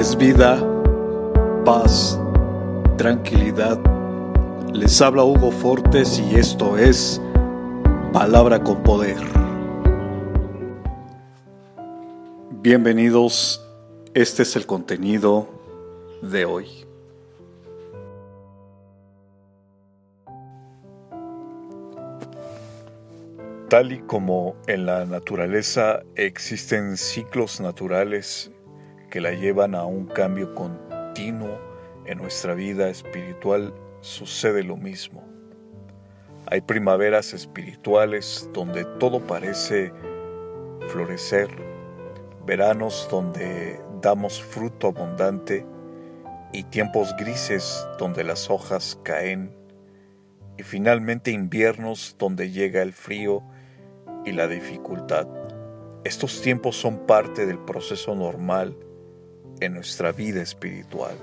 es vida, paz, tranquilidad. Les habla Hugo Fortes y esto es Palabra con Poder. Bienvenidos, este es el contenido de hoy. Tal y como en la naturaleza existen ciclos naturales que la llevan a un cambio continuo en nuestra vida espiritual, sucede lo mismo. Hay primaveras espirituales donde todo parece florecer, veranos donde damos fruto abundante y tiempos grises donde las hojas caen y finalmente inviernos donde llega el frío y la dificultad. Estos tiempos son parte del proceso normal en nuestra vida espiritual.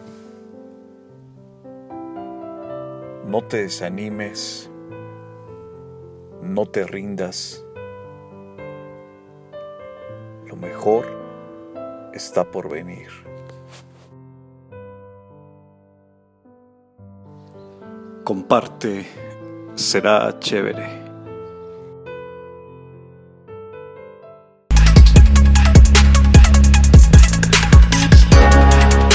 No te desanimes, no te rindas. Lo mejor está por venir. Comparte, será chévere.